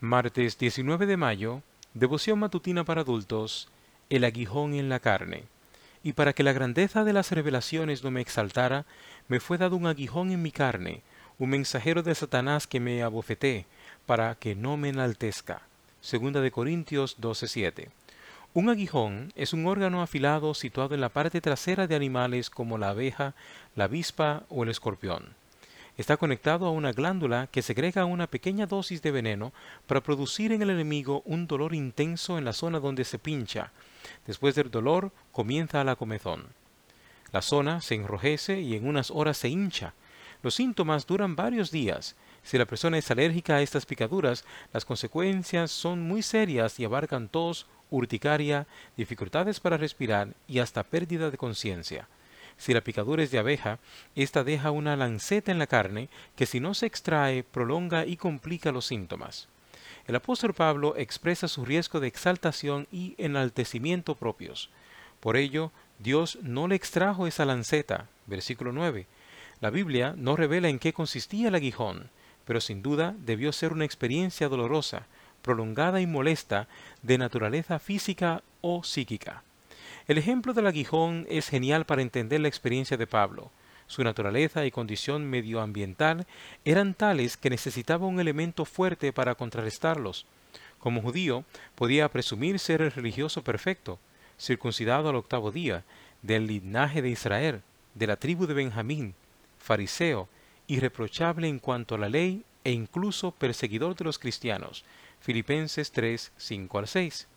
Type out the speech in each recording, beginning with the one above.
Martes 19 de mayo, devoción matutina para adultos, el aguijón en la carne. Y para que la grandeza de las revelaciones no me exaltara, me fue dado un aguijón en mi carne, un mensajero de Satanás que me abofeté, para que no me enaltezca. Segunda de Corintios 12:7. Un aguijón es un órgano afilado situado en la parte trasera de animales como la abeja, la avispa o el escorpión está conectado a una glándula que segrega una pequeña dosis de veneno para producir en el enemigo un dolor intenso en la zona donde se pincha. Después del dolor comienza la comezón. La zona se enrojece y en unas horas se hincha. Los síntomas duran varios días. Si la persona es alérgica a estas picaduras, las consecuencias son muy serias y abarcan tos, urticaria, dificultades para respirar y hasta pérdida de conciencia. Si la picadura es de abeja, ésta deja una lanceta en la carne que si no se extrae prolonga y complica los síntomas. El apóstol Pablo expresa su riesgo de exaltación y enaltecimiento propios. Por ello, Dios no le extrajo esa lanceta. Versículo 9. La Biblia no revela en qué consistía el aguijón, pero sin duda debió ser una experiencia dolorosa, prolongada y molesta de naturaleza física o psíquica. El ejemplo del aguijón es genial para entender la experiencia de Pablo. Su naturaleza y condición medioambiental eran tales que necesitaba un elemento fuerte para contrarrestarlos. Como judío, podía presumir ser el religioso perfecto, circuncidado al octavo día, del linaje de Israel, de la tribu de Benjamín, fariseo, irreprochable en cuanto a la ley e incluso perseguidor de los cristianos. Filipenses 3, 5 al 6.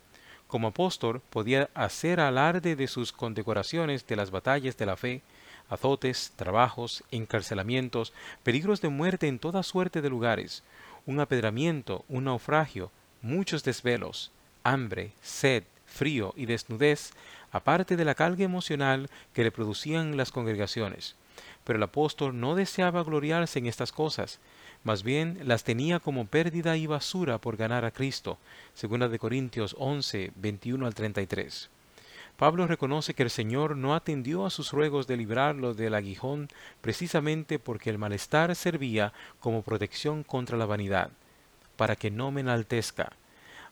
Como apóstol podía hacer alarde de sus condecoraciones de las batallas de la fe, azotes, trabajos, encarcelamientos, peligros de muerte en toda suerte de lugares, un apedramiento, un naufragio, muchos desvelos, hambre, sed, frío y desnudez, aparte de la carga emocional que le producían las congregaciones. Pero el apóstol no deseaba gloriarse en estas cosas, más bien las tenía como pérdida y basura por ganar a Cristo. De Corintios 11, 21 al 33. Pablo reconoce que el Señor no atendió a sus ruegos de librarlo del aguijón precisamente porque el malestar servía como protección contra la vanidad, para que no me enaltezca.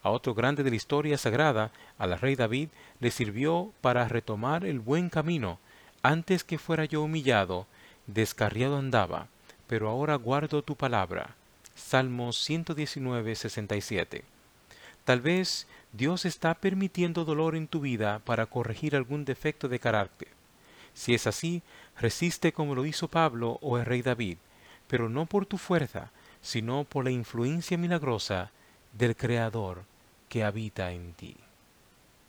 A otro grande de la historia sagrada, al rey David, le sirvió para retomar el buen camino. Antes que fuera yo humillado, descarriado andaba pero ahora guardo tu palabra. Salmos 119, 67. Tal vez Dios está permitiendo dolor en tu vida para corregir algún defecto de carácter. Si es así, resiste como lo hizo Pablo o el rey David, pero no por tu fuerza, sino por la influencia milagrosa del Creador que habita en ti.